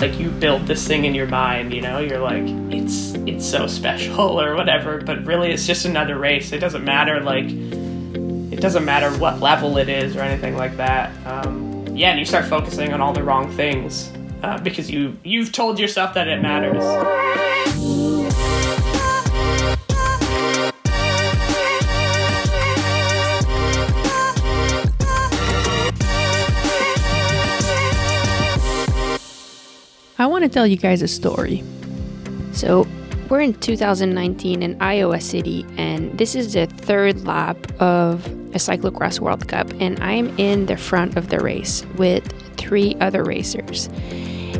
like you build this thing in your mind, you know, you're like, it's it's so special or whatever, but really it's just another race. It doesn't matter like it doesn't matter what level it is or anything like that. Um, yeah, and you start focusing on all the wrong things uh, because you you've told yourself that it matters. I want to tell you guys a story. So, we're in 2019 in Iowa City, and this is the third lap of a cyclocross World Cup, and I'm in the front of the race with three other racers.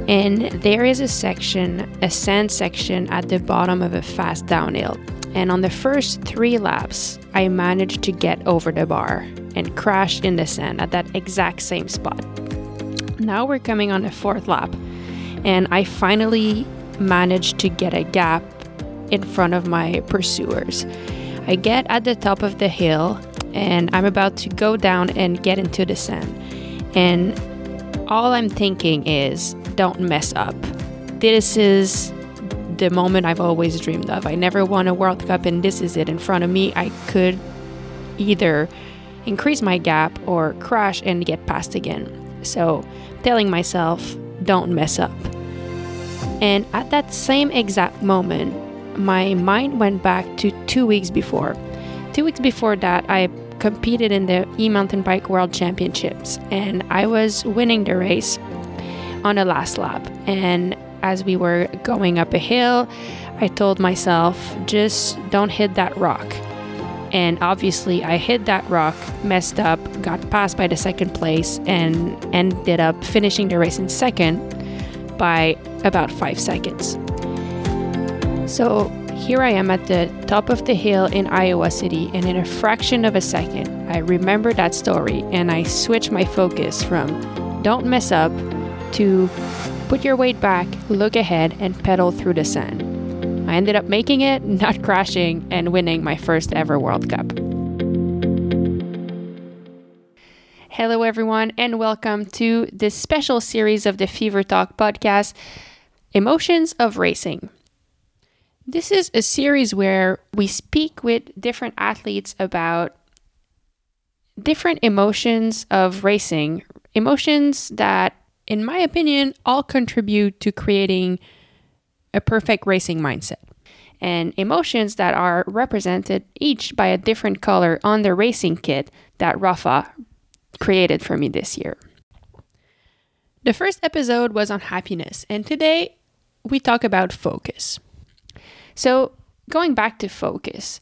And there is a section, a sand section at the bottom of a fast downhill. And on the first three laps, I managed to get over the bar and crashed in the sand at that exact same spot. Now we're coming on the fourth lap and I finally managed to get a gap in front of my pursuers. I get at the top of the hill and I'm about to go down and get into the sand. And all I'm thinking is, don't mess up. This is the moment I've always dreamed of. I never won a World Cup, and this is it in front of me. I could either increase my gap or crash and get past again. So, telling myself, don't mess up. And at that same exact moment, my mind went back to two weeks before. Two weeks before that, I competed in the e mountain bike world championships and I was winning the race on the last lap. And as we were going up a hill, I told myself, just don't hit that rock. And obviously, I hit that rock, messed up, got passed by the second place, and ended up finishing the race in second by about five seconds. So here I am at the top of the hill in Iowa City, and in a fraction of a second, I remember that story and I switch my focus from don't mess up to put your weight back, look ahead, and pedal through the sand. I ended up making it, not crashing, and winning my first ever World Cup. Hello, everyone, and welcome to this special series of the Fever Talk podcast Emotions of Racing. This is a series where we speak with different athletes about different emotions of racing, emotions that, in my opinion, all contribute to creating a perfect racing mindset. And emotions that are represented each by a different color on the racing kit that Rafa created for me this year. The first episode was on happiness, and today we talk about focus. So, going back to focus,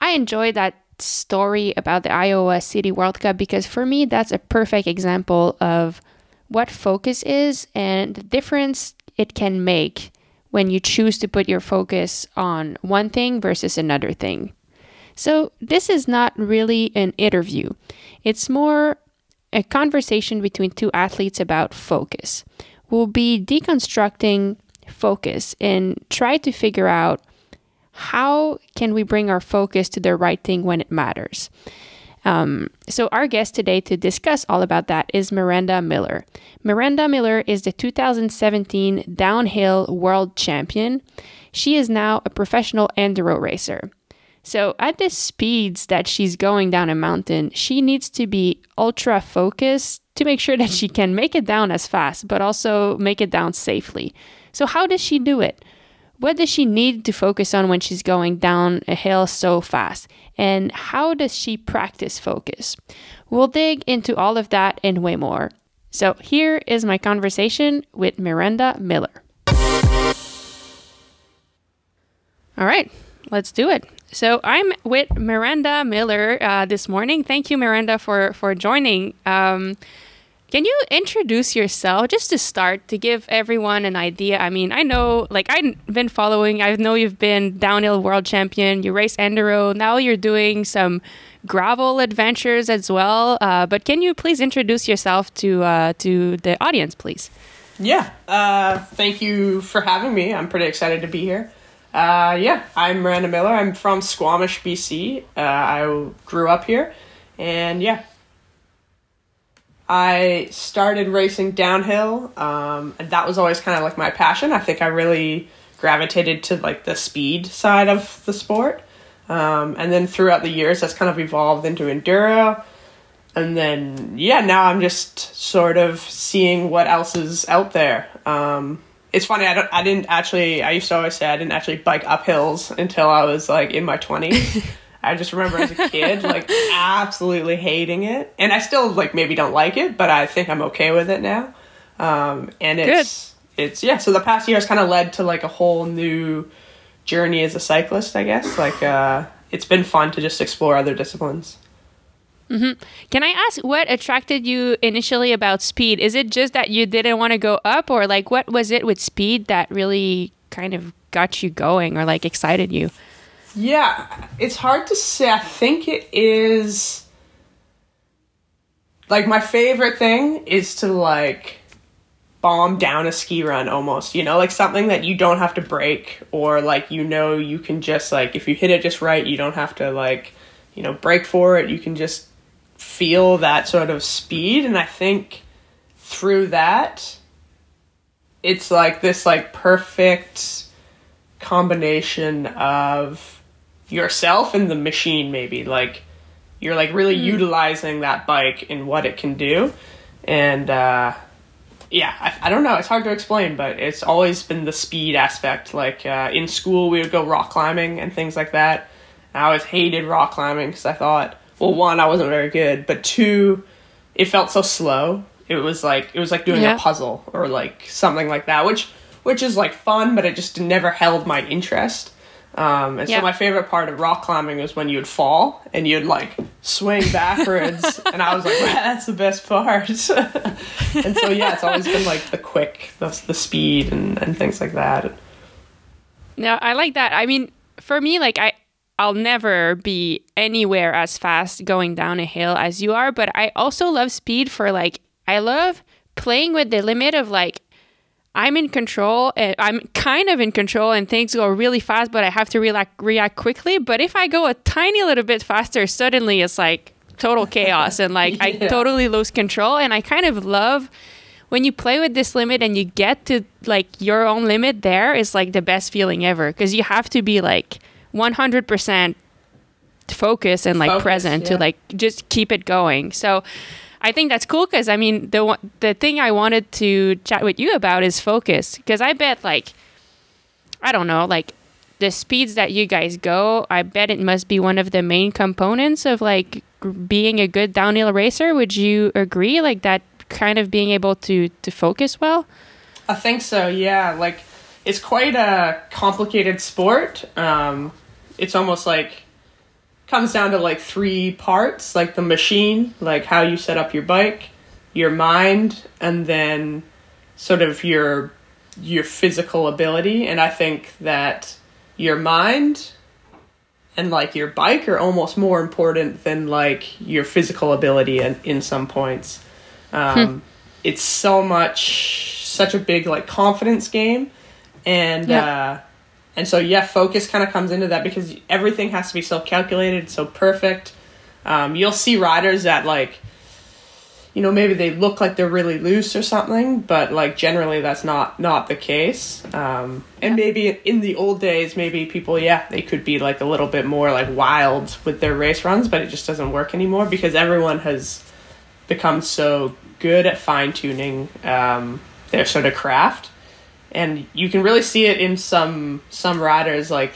I enjoy that story about the Iowa City World Cup because for me, that's a perfect example of what focus is and the difference it can make when you choose to put your focus on one thing versus another thing. So, this is not really an interview, it's more a conversation between two athletes about focus. We'll be deconstructing focus and try to figure out how can we bring our focus to the right thing when it matters. Um, so our guest today to discuss all about that is Miranda Miller. Miranda Miller is the 2017 downhill world champion. She is now a professional enduro racer. So, at the speeds that she's going down a mountain, she needs to be ultra focused to make sure that she can make it down as fast, but also make it down safely. So, how does she do it? What does she need to focus on when she's going down a hill so fast? And how does she practice focus? We'll dig into all of that and way more. So, here is my conversation with Miranda Miller. All right, let's do it. So I'm with Miranda Miller uh, this morning. Thank you, Miranda, for for joining. Um, can you introduce yourself just to start to give everyone an idea? I mean, I know, like, I've been following, I know you've been downhill world champion, you race enduro, now you're doing some gravel adventures as well. Uh, but can you please introduce yourself to, uh, to the audience, please? Yeah, uh, thank you for having me. I'm pretty excited to be here. Uh, yeah, I'm Miranda Miller. I'm from Squamish, BC. Uh, I grew up here, and yeah, I started racing downhill, um, and that was always kind of like my passion. I think I really gravitated to like the speed side of the sport. Um, and then throughout the years, that's kind of evolved into enduro. And then, yeah, now I'm just sort of seeing what else is out there. Um, it's funny, I, don't, I didn't actually, I used to always say I didn't actually bike up hills until I was like in my 20s. I just remember as a kid, like absolutely hating it. And I still like maybe don't like it, but I think I'm okay with it now. Um, and it's, Good. it's, yeah, so the past year has kind of led to like a whole new journey as a cyclist, I guess. Like, uh, it's been fun to just explore other disciplines. Mm-hmm. Can I ask what attracted you initially about speed? Is it just that you didn't want to go up, or like what was it with speed that really kind of got you going or like excited you? Yeah, it's hard to say. I think it is like my favorite thing is to like bomb down a ski run almost, you know, like something that you don't have to brake or like you know you can just like if you hit it just right, you don't have to like, you know, brake for it. You can just feel that sort of speed and I think through that it's like this like perfect combination of yourself and the machine maybe. Like you're like really mm. utilizing that bike and what it can do. And uh yeah I, I, don't know. It's hard to explain but it's always been the speed aspect. Like uh, in school we would go rock climbing and things like that. I always hated rock climbing because i thought well, one, I wasn't very good, but two, it felt so slow. It was like it was like doing yeah. a puzzle or like something like that, which which is like fun, but it just never held my interest. Um, and yeah. so my favorite part of rock climbing was when you'd fall and you'd like swing backwards, and I was like, well, that's the best part. and so yeah, it's always been like the quick, the, the speed, and, and things like that. No, I like that. I mean, for me, like I I'll never be anywhere as fast going down a hill as you are, but I also love speed for like I love playing with the limit of like I'm in control and I'm kind of in control and things go really fast, but I have to react react quickly. But if I go a tiny little bit faster, suddenly it's like total chaos and like yeah. I totally lose control. And I kind of love when you play with this limit and you get to like your own limit there is like the best feeling ever because you have to be like 100% focus and like focus, present yeah. to like just keep it going. So I think that's cool because I mean the the thing I wanted to chat with you about is focus because I bet like I don't know like the speeds that you guys go I bet it must be one of the main components of like being a good downhill racer. Would you agree like that kind of being able to to focus well? I think so. Yeah, like it's quite a complicated sport. Um, it's almost like comes down to like three parts like the machine like how you set up your bike your mind and then sort of your your physical ability and i think that your mind and like your bike are almost more important than like your physical ability in, in some points um, hmm. it's so much such a big like confidence game and yeah. uh, and so, yeah, focus kind of comes into that because everything has to be so calculated, so perfect. Um, you'll see riders that, like, you know, maybe they look like they're really loose or something, but like generally that's not not the case. Um, and maybe in the old days, maybe people, yeah, they could be like a little bit more like wild with their race runs, but it just doesn't work anymore because everyone has become so good at fine tuning um, their sort of craft and you can really see it in some some riders like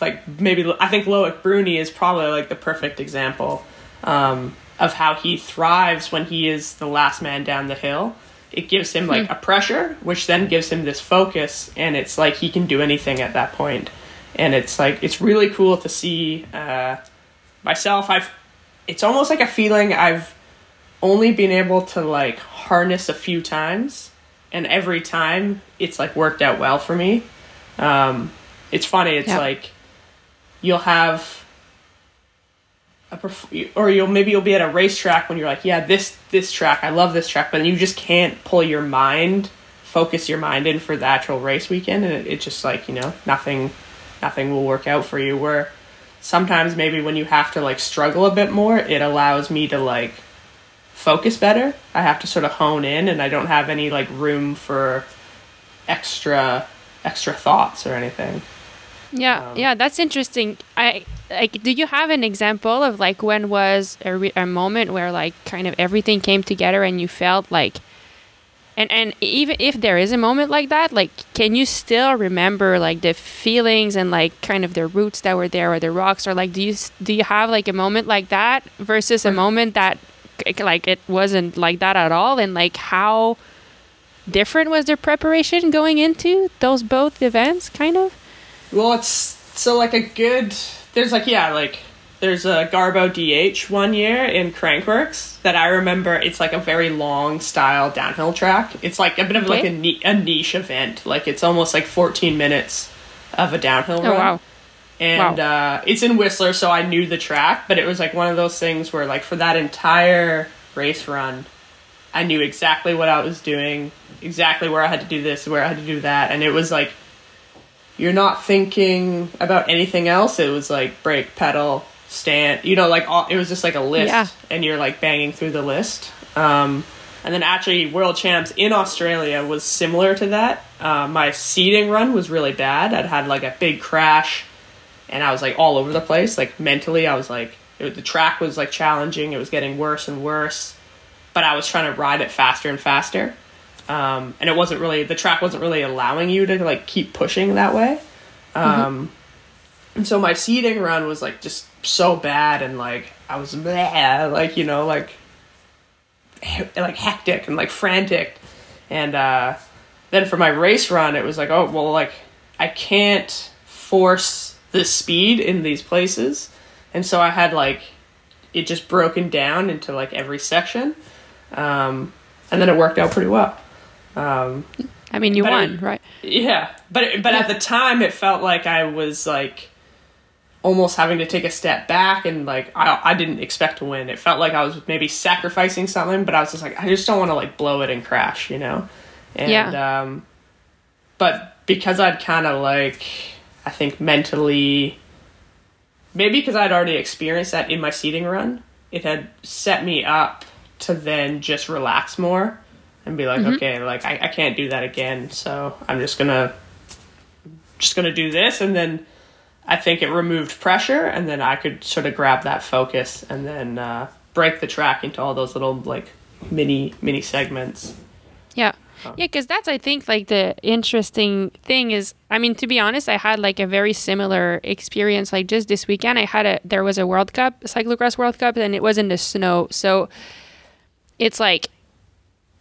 like maybe I think Loic Bruni is probably like the perfect example um, of how he thrives when he is the last man down the hill. It gives him like mm. a pressure, which then gives him this focus, and it's like he can do anything at that point. And it's like it's really cool to see uh, myself. I've it's almost like a feeling I've only been able to like harness a few times and every time it's like worked out well for me. Um, it's funny. It's yeah. like you'll have a perf- or you'll maybe you'll be at a racetrack when you're like, yeah, this this track, I love this track, but you just can't pull your mind, focus your mind in for the actual race weekend, and it, it's just like you know nothing, nothing will work out for you. Where sometimes maybe when you have to like struggle a bit more, it allows me to like focus better. I have to sort of hone in, and I don't have any like room for extra extra thoughts or anything. Yeah, um, yeah, that's interesting. I like. Do you have an example of like when was a, re- a moment where like kind of everything came together and you felt like, and and even if there is a moment like that, like can you still remember like the feelings and like kind of the roots that were there or the rocks or like do you do you have like a moment like that versus a moment that like it wasn't like that at all and like how different was their preparation going into those both events kind of well, it's so like a good. There's like yeah, like there's a Garbo DH one year in Crankworx that I remember. It's like a very long style downhill track. It's like a bit of okay. like a, a niche event. Like it's almost like 14 minutes of a downhill oh, run. Wow. And wow. Uh, it's in Whistler, so I knew the track, but it was like one of those things where, like, for that entire race run, I knew exactly what I was doing, exactly where I had to do this, where I had to do that, and it was like you're not thinking about anything else. It was like brake, pedal, stand. You know, like all, it was just like a list, yeah. and you're like banging through the list. Um, and then actually, World Champs in Australia was similar to that. Uh, my seeding run was really bad. I'd had like a big crash, and I was like all over the place. Like mentally, I was like it, the track was like challenging. It was getting worse and worse, but I was trying to ride it faster and faster um, and it wasn't really the track wasn't really allowing you to like keep pushing that way. Um, mm-hmm. And so my seeding run was like just so bad, and like I was bleh, like you know like like hectic and like frantic, and uh, then for my race run it was like oh well like I can't force the speed in these places, and so I had like it just broken down into like every section, um, and then it worked out pretty well. Um, I mean, you won, it, right? Yeah, but but yeah. at the time, it felt like I was like almost having to take a step back, and like I I didn't expect to win. It felt like I was maybe sacrificing something, but I was just like I just don't want to like blow it and crash, you know? And yeah. um, but because I'd kind of like I think mentally, maybe because I'd already experienced that in my seeding run, it had set me up to then just relax more and be like, mm-hmm. okay, like I, I can't do that again, so I'm just gonna just gonna do this, and then I think it removed pressure, and then I could sort of grab that focus and then uh, break the track into all those little like mini mini segments. Yeah. Yeah, because that's I think like the interesting thing is I mean to be honest I had like a very similar experience like just this weekend. I had a there was a World Cup cyclocross World Cup and it was in the snow. So it's like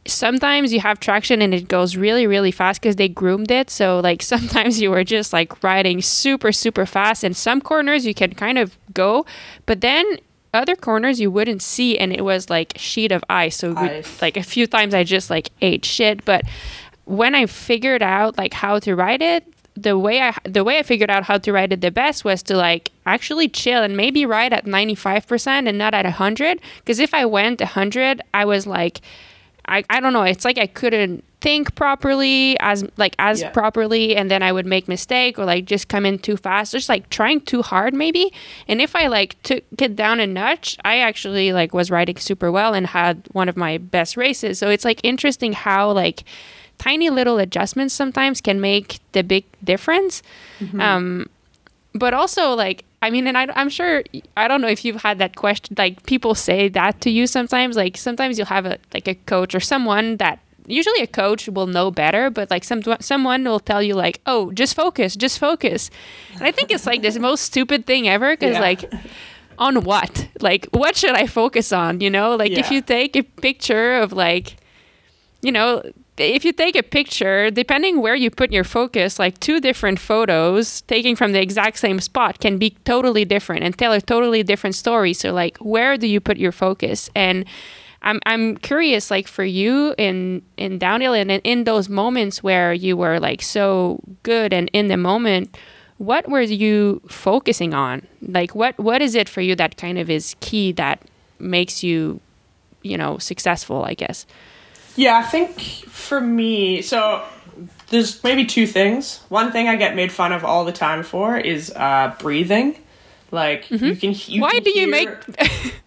sometimes you have traction and it goes really really fast because they groomed it. So like sometimes you were just like riding super super fast. And some corners you can kind of go but then other corners you wouldn't see and it was like sheet of ice. So ice. like a few times i just like ate shit. But when i figured out like how to ride it the way i the way i figured out how to ride it the best was to like actually chill and maybe ride at 95% and not at 100 because if i went 100 i was like I, I don't know. It's like i couldn't think properly as like as yeah. properly and then i would make mistake or like just come in too fast just like trying too hard maybe and if i like took it down a notch i actually like was riding super well and had one of my best races so it's like interesting how like tiny little adjustments sometimes can make the big difference mm-hmm. um but also like I mean, and I, I'm sure I don't know if you've had that question. Like people say that to you sometimes. Like sometimes you'll have a like a coach or someone that usually a coach will know better, but like some someone will tell you like, oh, just focus, just focus. And I think it's like this most stupid thing ever because yeah. like. On what? Like, what should I focus on? You know, like yeah. if you take a picture of like, you know, if you take a picture, depending where you put your focus, like two different photos taken from the exact same spot can be totally different and tell a totally different story. So like where do you put your focus? And I'm I'm curious, like for you in in downhill and in those moments where you were like so good and in the moment, what were you focusing on? Like what what is it for you that kind of is key that makes you, you know, successful, I guess? Yeah, I think for me, so there's maybe two things. One thing I get made fun of all the time for is uh, breathing. Like mm-hmm. you can. You Why can do hear... you make?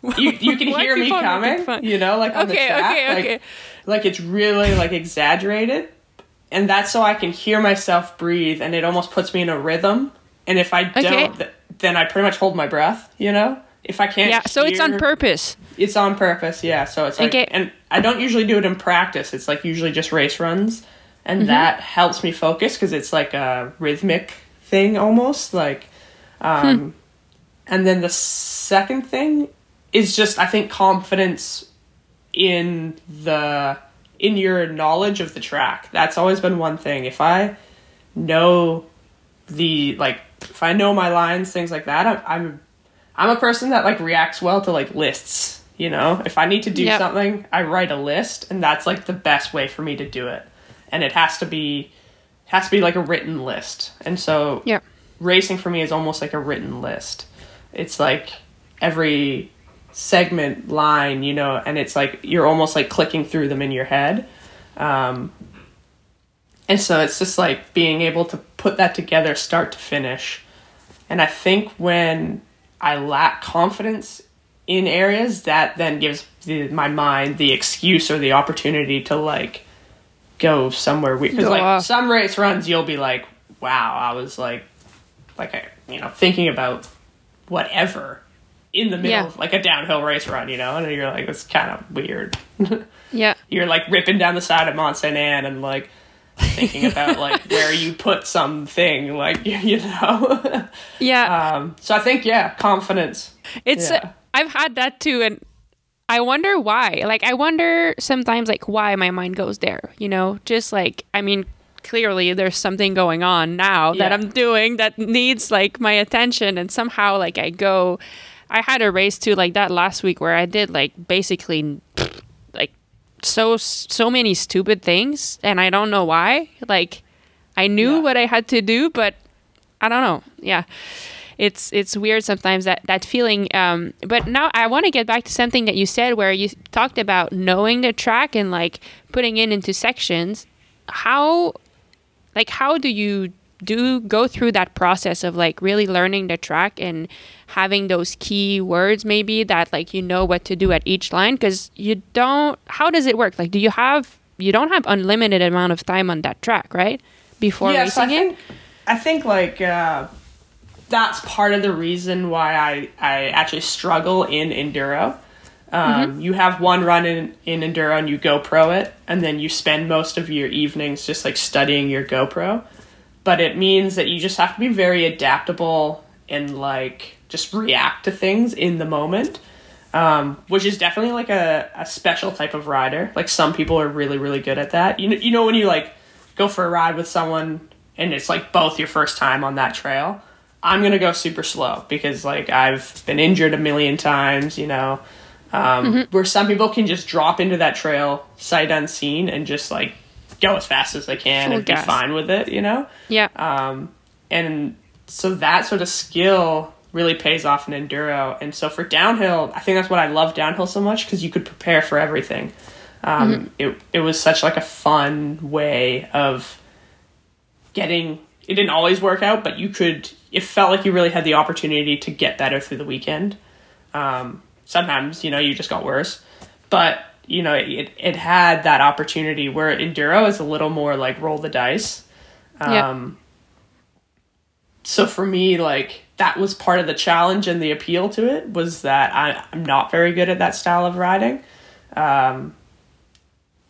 you you can hear me people are making coming, you know, like on the Okay, track, okay, like, okay. like it's really like exaggerated, and that's so I can hear myself breathe, and it almost puts me in a rhythm. And if I Okay. don't, th- then I pretty much hold my breath, you know. If I can't, Yeah, so it's on purpose. It's on purpose, yeah. So it's like, Okay. and I don't usually do it in practice. It's like usually just race runs, and Mm-hmm. that helps me focus because it's like a rhythmic thing almost. Like, um, Hmm. And then the second thing is just I think confidence in the in your knowledge of the track. That's always been one thing. If I know the like, if I know my lines, things like that, I'm I'm, I'm a person that like reacts well to like lists. You know, if I need to do Yep. something, I write a list, and that's like the best way for me to do it. And it has to be has to be like a written list. And so Yeah. racing for me is almost like a written list. It's like every segment line, you know, and it's like you're almost like clicking through them in your head. Um, and so it's just like being able to put that together start to finish. And I think when I lack confidence in areas, that then gives the, my mind the excuse or the opportunity to like go somewhere weird. Because like some race runs, you'll be like, "Wow, I was like, like I, you know, thinking about whatever in the middle Yeah. of like a downhill race run, you know, and you're like, it's kind of weird. Yeah. you're like ripping down the side of Mont Sainte Anne and like thinking about like where you put something, like you know. Yeah. um, so I think yeah, confidence. It's Yeah. I've had that too and I wonder why. Like I wonder sometimes like why my mind goes there, you know? Just like I mean clearly there's something going on now that I'm doing that needs like my attention and somehow like I go I had a race too like that last week where I did like basically like so so many stupid things and I don't know why. Like I knew Yeah. what I had to do but I don't know. Yeah it's it's weird sometimes that that feeling um but now i want to get back to something that you said where you talked about knowing the track and like putting it into sections how like how do you do go through that process of like really learning the track and having those key words maybe that like you know what to do at each line? Because you don't how does it work? Like do you have you don't have unlimited amount of time on that track right? Before yeah, so I racing it? think I think like uh, that's part of the reason why I I actually struggle in enduro. Um, You have one run in in enduro and you GoPro it, and then you spend most of your evenings just like studying your GoPro. But it means that you just have to be very adaptable and like just react to things in the moment. Um, which is definitely like a, a special type of rider. Like some people are really, really good at that. You know, you know when you like go for a ride with someone and it's like both your first time on that trail. I'm gonna go super slow because like I've been injured a million times, you know. Um, Where some people can just drop into that trail sight unseen and just like go as fast as they can Full and gas. be fine with it, you know. yeah Um, and so that sort of skill really pays off in enduro. And so for downhill, I think that's what I love downhill so much because you could prepare for everything. Um, It it was such like a fun way of getting. It didn't always work out, but you could. It felt like you really had the opportunity to get better through the weekend. Um, sometimes you know you just got worse, but you know it it had that opportunity where enduro is a little more like roll the dice. Um, so for me, like that was part of the challenge and the appeal to it was that I, I'm not very good at that style of riding. Um,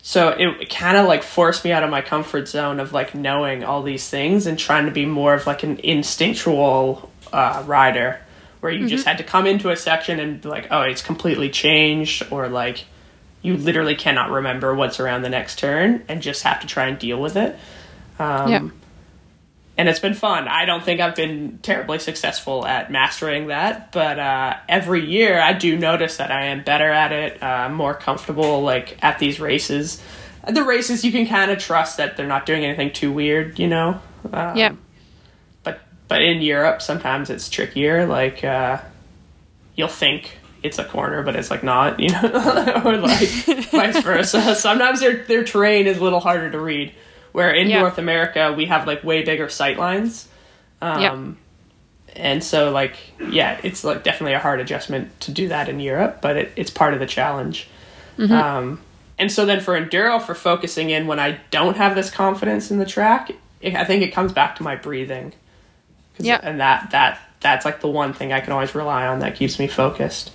so it, kind of like forced me out of my comfort zone of like knowing all these things and trying to be more of like an instinctual uh, rider where you just had to come into a section and be like, oh, it's completely changed, or like you literally cannot remember what's around the next turn and just have to try and deal with it. Um, yeah and it's been fun. I don't think I've been terribly successful at mastering that, but uh, every year I do notice that I am better at it, uh, more comfortable like at these races. At the races, you can kind of trust that they're not doing anything too weird, you know. Um, yeah But in Europe, sometimes it's trickier. Like uh, you'll think it's a corner, but it's like not, you know, or like vice versa. Sometimes their their terrain is a little harder to read. Where in Yeah. North America we have like way bigger sight lines. Um, and so like yeah, it's like definitely a hard adjustment to do that in Europe, but it, it's part of the challenge. Um, and so then for enduro, for focusing in when I don't have this confidence in the track, it, I think it comes back to my breathing. Yeah. and that that that's like the one thing I can always rely on that keeps me focused.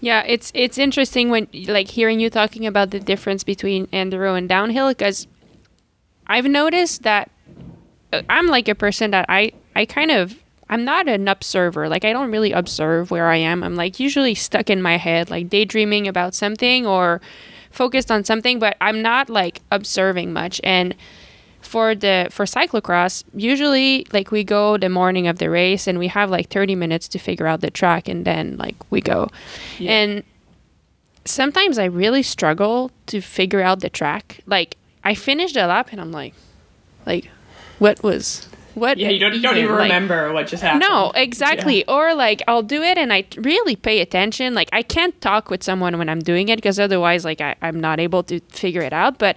Yeah, it's it's interesting when like hearing you talking about the difference between enduro and downhill because I've noticed that uh, I'm like a person that I I kind of I'm not an observer. Like I don't really observe where I am. I'm like usually stuck in my head, like daydreaming about something or focused on something, but I'm not like observing much. And for the for cyclocross, usually like we go the morning of the race and we have like 30 minutes to figure out the track and then like we go. Yeah. And sometimes I really struggle to figure out the track. Like I finished a lap and I'm like like what was what Yeah, you don't, don't even like- remember what just happened. no, exactly. Or like I'll do it and I really pay attention. Like I can't talk with someone when I'm doing it because otherwise like I, I'm not able to figure it out. But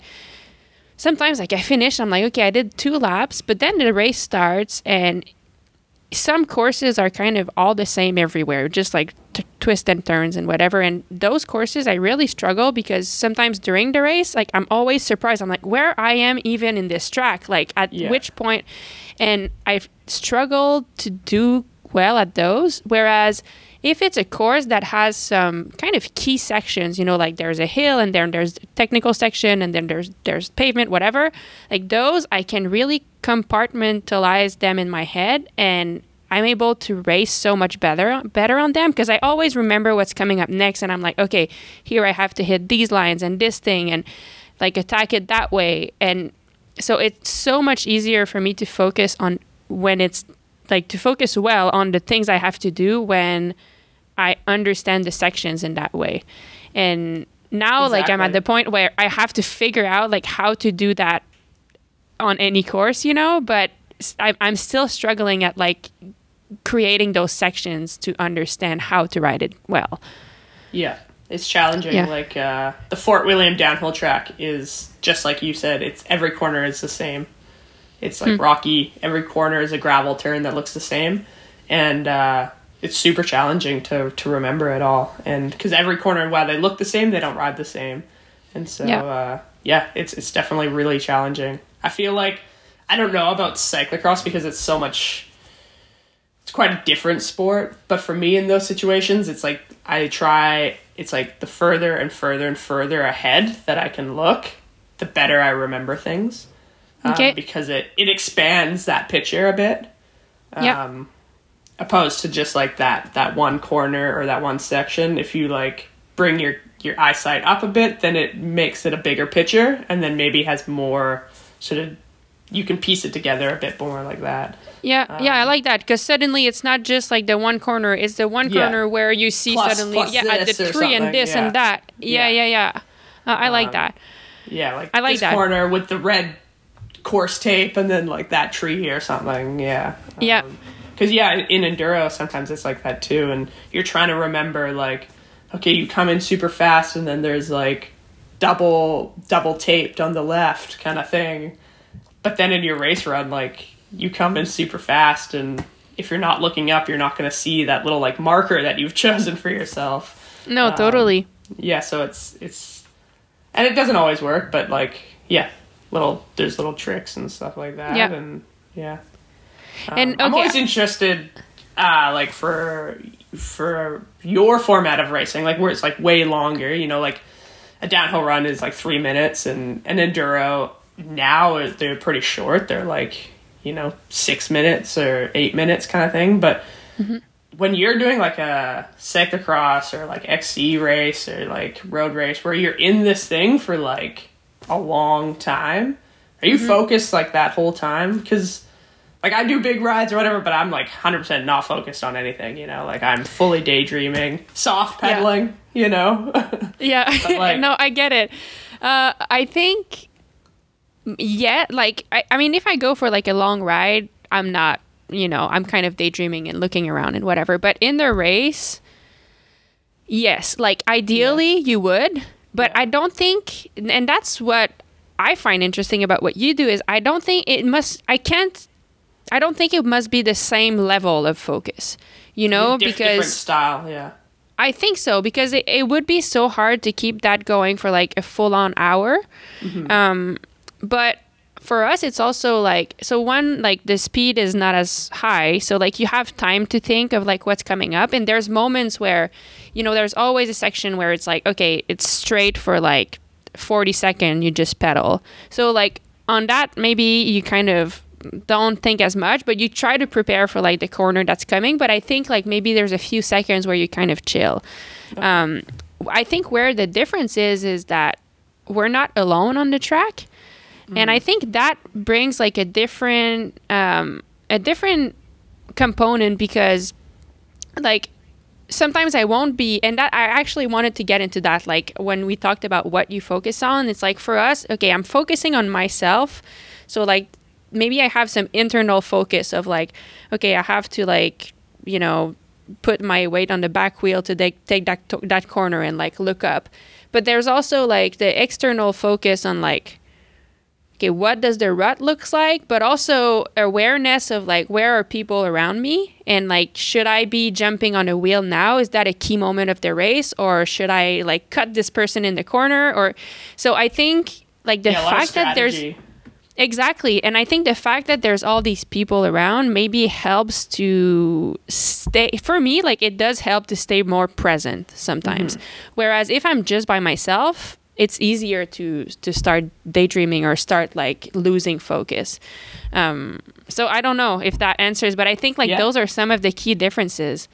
sometimes like I finish, I'm like, okay, I did two laps, but then the race starts and some courses are kind of all the same everywhere, just like t- twists and turns and whatever. And those courses, I really struggle because sometimes during the race, like I'm always surprised. I'm like, where I am even in this track, like at Yeah. which point, and I've struggled to do well at those. Whereas if it's a course that has some kind of key sections, you know, like there's a hill and then there's technical section and then there's there's pavement, whatever, like those I can really compartmentalize them in my head and I'm able to race so much better better on them because I always remember what's coming up next and I'm like, okay, here I have to hit these lines and this thing and like attack it that way. And so it's so much easier for me to focus on when it's like to focus well on the things I have to do when I understand the sections in that way. And now like I'm at the point where I have to figure out like how to do that on any course, you know, but I'm still struggling at like creating those sections to understand how to write it well. Yeah, it's challenging. Yeah. Like uh, the Fort William downhill track is just like you said. It's every corner is the same. It's Hmm. like rocky. Every corner is a gravel turn that looks the same, and uh, it's super challenging to to remember it all. And because every corner, while they look the same, they don't ride the same. And so, Yeah. uh, yeah, it's it's definitely really challenging. I feel like I don't know about cyclocross because it's so much it's quite a different sport but for me in those situations it's like i try it's like the further and further and further ahead that i can look the better i remember things um, Okay. because it it expands that picture a bit Yeah. um opposed to just like that that one corner or that one section if you like bring your your eyesight up a bit then it makes it a bigger picture and then maybe has more sort of you can piece it together a bit more like that Yeah, yeah, I like that because suddenly it's not just like the one corner; it's the one Yeah. corner where you see Plus- suddenly, plus yeah, at the tree and this yeah. and that. Yeah, yeah, Yeah. yeah. Uh, I like Um, that. Yeah, like I like this that. corner with the red course tape, and then like that tree or something. Yeah, Yeah. Because yeah, in enduro sometimes it's like that too, and you're trying to remember like, okay, you come in super fast, and then there's like double double taped on the left kind of thing, but then in your race run, like you come in super fast, and if you're not looking up, you're not going to see that little like marker that you've chosen for yourself No, um, totally. yeah so it's it's and it doesn't always work but like yeah little there's little tricks and stuff like that Yeah. and yeah. Um, And, i'm always interested uh like for for your format of racing like where it's like way longer you know like a downhill run is like three minutes and an enduro now they're pretty short. They're like you know six minutes or eight minutes kind of thing. But when you're doing like a cyclocross or like XC race or like road race where you're in this thing for like a long time, are you focused like that whole time? Because like I do big rides or whatever, but I'm like 100% not focused on anything, you know? Like I'm fully daydreaming, soft Yeah. pedaling, you know? Yeah, like- no, I get it. Uh, I think, yeah, like I, I mean, if I go for like a long ride, I'm not, you know, I'm kind of daydreaming and looking around and whatever. But in the race, yes, like ideally you would, but. I don't think, and that's what I find interesting about what you do is I don't think it must, I can't I don't think it must be the same level of focus, you know, Diff- because different style, yeah. I think so because it, it would be so hard to keep that going for like a full on hour. Um, but for us, it's also like so one like the speed is not as high, so like you have time to think of like what's coming up, and there's moments where, you know, there's always a section where it's like okay, it's straight for like 40 second, you just pedal. So like on that, maybe you kind of don't think as much, but you try to prepare for like the corner that's coming. But I think like maybe there's a few seconds where you kind of chill. Um, I think where the difference is is that we're not alone on the track, and I think that brings like a different um, a different component because like sometimes I won't be, and that I actually wanted to get into that. Like when we talked about what you focus on, it's like for us, okay, I'm focusing on myself. So like maybe I have some internal focus of like, okay, I have to like, you know, put my weight on the back wheel to take take that to- that corner and like look up. But there's also like the external focus on like okay, what does the rut looks like, but also awareness of like where are people around me and like should I be jumping on a wheel now? Is that a key moment of the race or should I like cut this person in the corner or so I think like the yeah, a lot of fact that there's. Exactly. And I think the fact that there's all these people around maybe helps to stay, for me, like it does help to stay more present sometimes. Mm-hmm. Whereas if I'm just by myself, it's easier to to start daydreaming or start like losing focus. Um, so I don't know if that answers, but I think like Yeah. those are some of the key differences.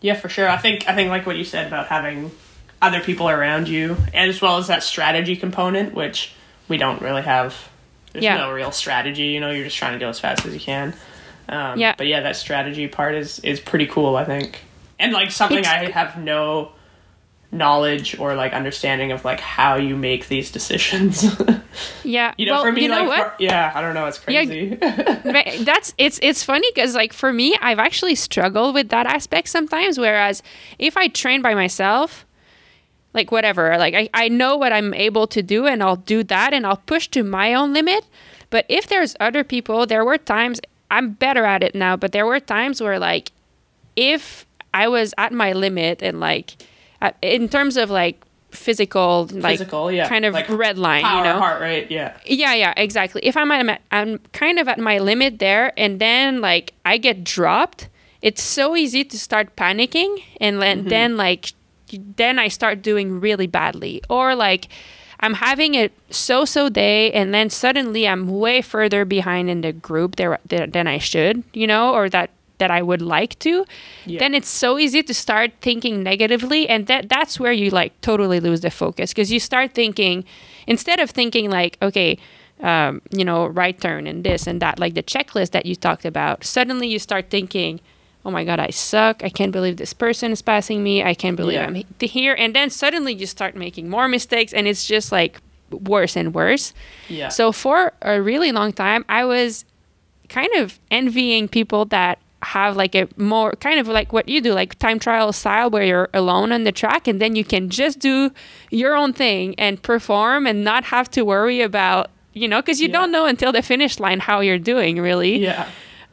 Yeah, for sure. I think I think like what you said about having other people around you, and as well as that strategy component, which we don't really have. There's Yeah. no real strategy. You know, you're just trying to go as fast as you can. Um, Yeah. But yeah, that strategy part is is pretty cool. I think, and like something It's- I have no knowledge or like understanding of like how you make these decisions. Yeah. you know, well, for me, you know like, what? for- yeah, I don't know. It's crazy. Right, that's it's it's funny because like for me i've actually struggled with that aspect sometimes whereas if i train by myself like whatever like I, I know what i'm able to do and i'll do that and i'll push to my own limit but if there's other people there were times i'm better at it now but there were times where like if i was at my limit and like at, in terms of like physical like Physical, yeah, kind of like red line Power, you know? heart rate, yeah. yeah, yeah, exactly. If I'm at, I'm kind of at my limit there, and then like I get dropped, it's so easy to start panicking, and then, mm-hmm. then like then I start doing really badly, or like I'm having a so-so day, and then suddenly I'm way further behind in the group there than I should, you know, or that that I would like to. Yeah. Then it's so easy to start thinking negatively, and that that's where you like totally lose the focus because you start thinking instead of thinking like okay. Um, you know, right turn and this and that, like the checklist that you talked about. Suddenly, you start thinking, "Oh my god, I suck! I can't believe this person is passing me! I can't believe Yeah. I'm he- here!" And then suddenly, you start making more mistakes, and it's just like worse and worse. Yeah. So for a really long time, I was kind of envying people that have like a more kind of like what you do, like time trial style, where you're alone on the track and then you can just do your own thing and perform and not have to worry about, you know, because you Yeah. don't know until the finish line how you're doing, really. yeah.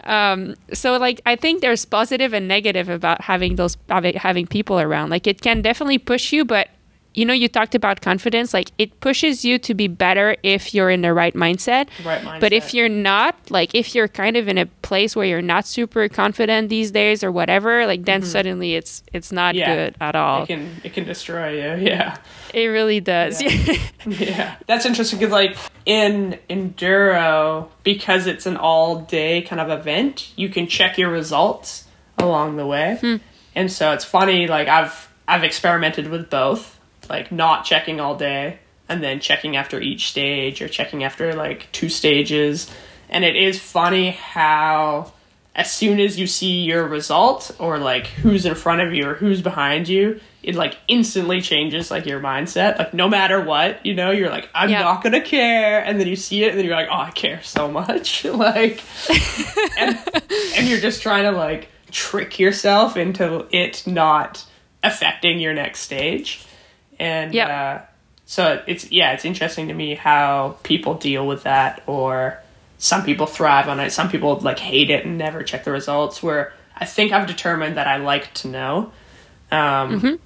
Um, so like I think there's positive and negative about having those having having people around. Like it can definitely push you, but you know, you talked about confidence. Like it pushes you to be better if you're in the right mindset. Right mindset. But if you're not, like if you're kind of in a place where you're not super confident these days or whatever, like then suddenly it's it's not Mm-hmm. Yeah. good at all. It can it can destroy you. Yeah. It really does. Yeah. yeah. That's interesting because like in enduro because it's an all day kind of event, you can check your results along the way. Hmm. And so it's funny like I've I've experimented with both, like not checking all day and then checking after each stage or checking after like two stages. And it is funny how as soon as you see your result or like who's in front of you or who's behind you, it like instantly changes like your mindset. Like no matter what, you know, you're like, I'm Yeah. not gonna care, and then you see it, and then you're like, oh, I care so much, like, and and you're just trying to like trick yourself into it not affecting your next stage, and Yep. uh, so it's yeah, it's interesting to me how people deal with that or some people thrive on it. Some people like hate it and never check the results. Where I think I've determined that I like to know. Um,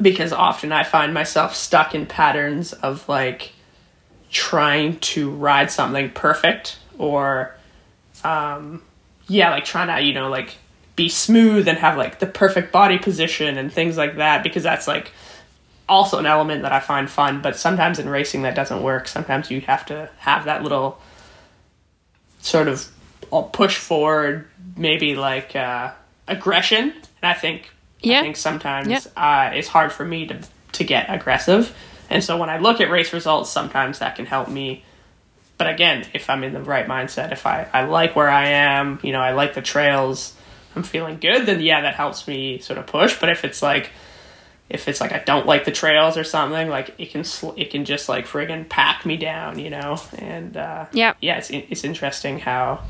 Because often I find myself stuck in patterns of like trying to ride something perfect or, um, yeah, like trying to, you know, like be smooth and have like the perfect body position and things like that because that's like also an element that I find fun. But sometimes in racing that doesn't work. Sometimes you have to have that little sort of push forward, maybe like uh, aggression. And I think Yeah. I think sometimes Yeah. uh, it's hard for me to to get aggressive. And so when I look at race results, sometimes that can help me. But again, if I'm in the right mindset, if I, I like where I am, you know, I like the trails, I'm feeling good, then yeah, that helps me sort of push. But if it's like, if it's like I don't like the trails or something, like it can sl- it can just like friggin' pack me down, you know. And uh, Yeah. yeah, it's it's interesting how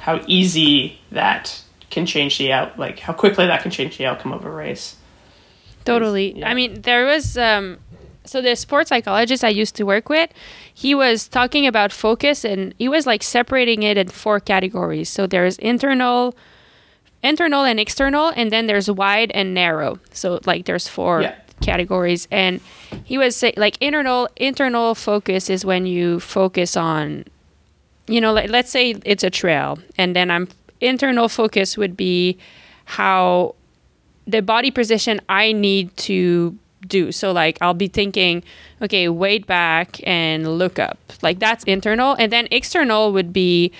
how easy that can change the out like how quickly that can change the outcome of a race. Totally. Yeah. I mean, there was um so the sports psychologist I used to work with, he was talking about focus and he was like separating it in four categories. So there's internal internal and external and then there's wide and narrow. So like there's four Yeah. categories and he was say like internal internal focus is when you focus on you know like, let's say it's a trail and then I'm internal focus would be how the body position I need to do. So like I'll be thinking, okay, weight back and look up. Like that's internal. And then external would be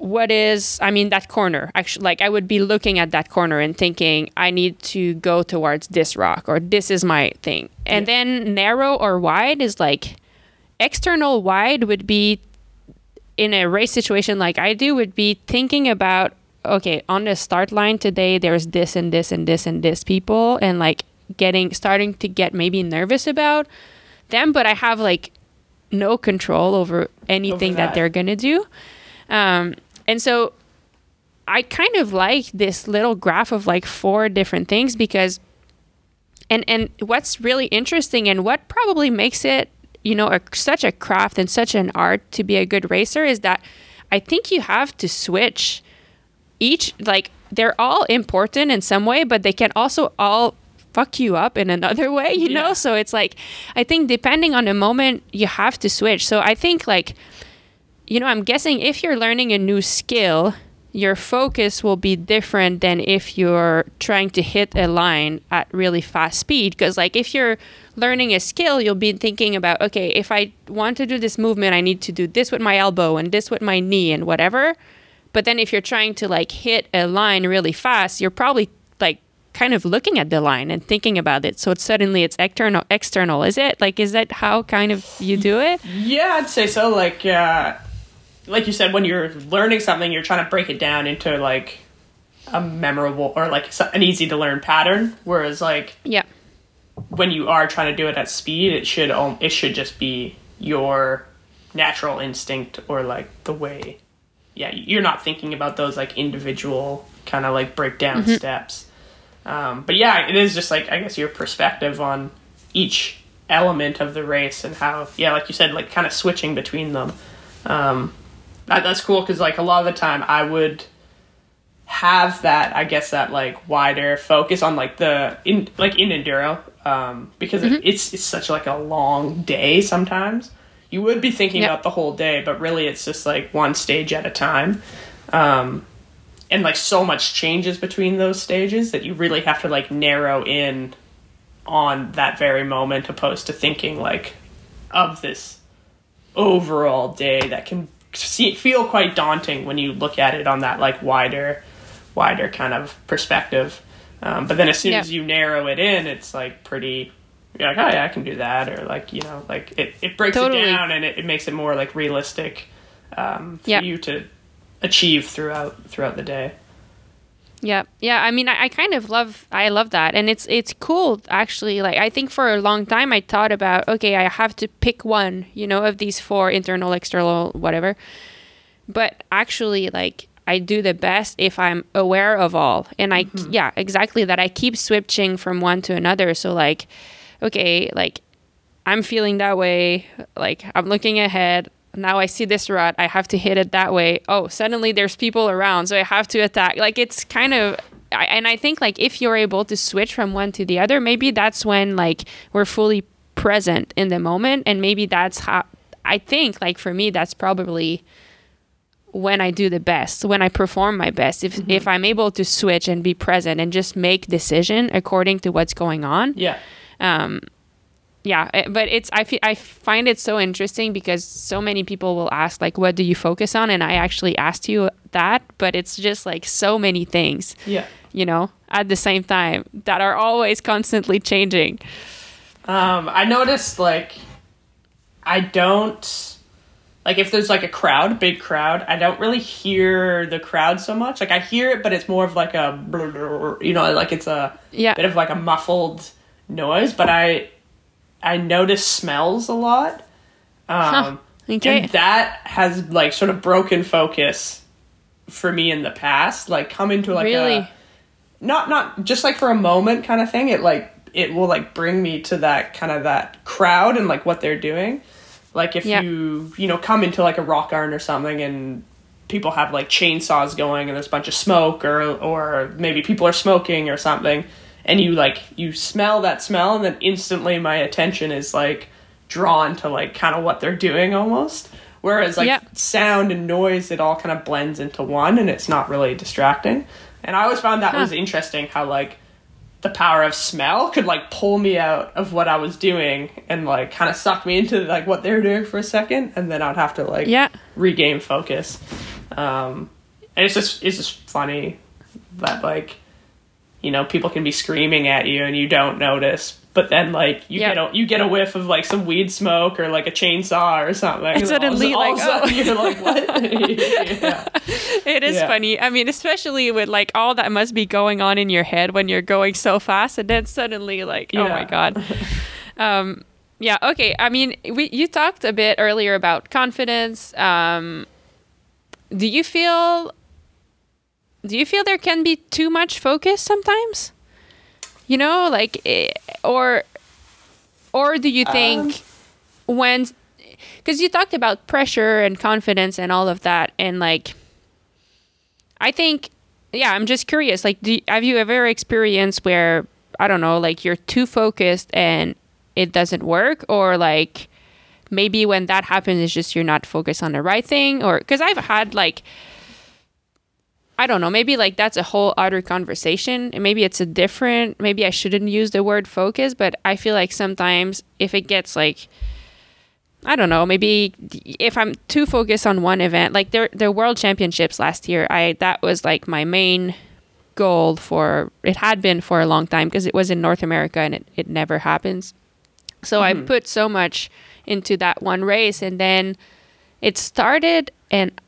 what is I mean that corner. Actually like I would be looking at that corner and thinking I need to go towards this rock or this is my thing. And then narrow or wide is like external wide would be in a race situation like I do would be thinking about okay on the start line today there's this and this and this and this people and like getting starting to get maybe nervous about them but I have like no control over anything that. that. they're gonna do um, and so I kind of like this little graph of like four different things because and and what's really interesting and what probably makes it you know a, such a craft and such an art to be a good racer is that I think you have to switch each like they're all important in some way but they can also all fuck you up in another way you know? So it's like I think depending on the moment you have to switch. So I think like you know, I'm guessing if you're learning a new skill, your focus will be different than if you're trying to hit a line at really fast speed. Because, like, if you're learning a skill, you'll be thinking about, okay, if I want to do this movement, I need to do this with my elbow and this with my knee and whatever. But then if you're trying to, like, hit a line really fast, you're probably, like, kind of looking at the line and thinking about it. So it's suddenly it's external. External, is it? Like, is that how kind of you do it? Yeah, I'd say so. Like, uh, like you said, when you're learning something, you're trying to break it down into like a memorable or like an easy to learn pattern. Whereas, like Yeah. when you are trying to do it at speed, it should it should just be your natural instinct or like the way. Yeah, you're not thinking about those like individual kind of like breakdown steps. Um, but yeah, it is just like I guess your perspective on each element of the race and how yeah, like you said, like kind of switching between them. Um, that, that's cool because like a lot of the time I would have that I guess that like wider focus on like the in like in enduro um, because it, it's it's such like a long day sometimes. You would be thinking Yep. about the whole day, but really it's just like one stage at a time. Um, and like so much changes between those stages that you really have to like narrow in on that very moment opposed to thinking like of this overall day that can see, feel quite daunting when you look at it on that like wider wider kind of perspective um, but then as soon Yeah. as you narrow it in it's like pretty you're like oh yeah i can do that or like you know like it, it breaks Totally. it down and it, it makes it more like realistic um, for Yeah. you to achieve throughout throughout the day Yeah, yeah. I mean, I, I kind of love, I love that, and it's it's cool actually. Like, I think for a long time I thought about, okay, I have to pick one, you know, of these four internal, external, whatever. But actually, like, I do the best if I'm aware of all, and I, mm-hmm. yeah, exactly that. I keep switching from one to another. So like, okay, like, I'm feeling that way. Like, I'm looking ahead. Now I see this rod, I have to hit it that way. Oh, suddenly there's people around, so I have to attack. Like it's kind of I, and I think like if you're able to switch from one to the other, maybe that's when like we're fully present in the moment and maybe that's how I think like for me that's probably when I do the best, when I perform my best. If Mm-hmm. if I'm able to switch and be present and just make decision according to what's going on Yeah. um yeah eh, but it's I, fe- I find it so interesting because so many people will ask like what do you focus on and i actually asked you that but it's just like so many things Yeah. you know at the same time that are always constantly changing Um, I noticed like I don't like if there's like a crowd, big crowd, I don't really hear the crowd so much. Like I hear it, but it's more of like a you know, like it's a Yeah. bit of like a muffled noise. But I I notice smells a lot. Um, okay and that has like sort of broken focus for me in the past. Like come into like Really? a not not just like for a moment kind of thing. It like it will like bring me to that kind of that crowd and like what they're doing. Like if you you know come into like a rock garden or something and people have like chainsaws going and there's a bunch of smoke or or maybe people are smoking or something and you like you smell that smell and then instantly my attention is like drawn to like kind of what they're doing almost whereas like Yeah. sound and noise it all kind of blends into one and it's not really distracting and i always found that Huh. was interesting how like the power of smell could like pull me out of what i was doing and like kind of suck me into like what they were doing for a second and then i'd have to like yeah regain focus. Um, and it's just it's just funny that like you know people can be screaming at you and you don't notice, but then like you Yeah. get a you get a whiff of like some weed smoke or like a chainsaw or something. And suddenly, all, like, sudden oh. you're like what? yeah. it is Yeah. funny i mean especially with like all that must be going on in your head when you're going so fast and then suddenly like oh my god um yeah okay i mean we you talked a bit earlier about confidence um do you feel do you feel there can be too much focus sometimes? You know like eh, or or do you think when because you talked about pressure and confidence and all of that and like i think yeah i'm just curious like do, have you ever experienced where i don't know like you're too focused and it doesn't work? Or like maybe when that happens it's just you're not focused on the right thing? Or because i've had like I don't know. Maybe like that's a whole other conversation. and Maybe it's a different. Maybe I shouldn't use the word focus, but I feel like sometimes if it gets like, I don't know. Maybe if I'm too focused on one event, like their their world championships last year, I that was like my main goal for. It had been for a long time because it was in North America and it it never happens. So I mm-hmm. put so much into that one race, and then it started, and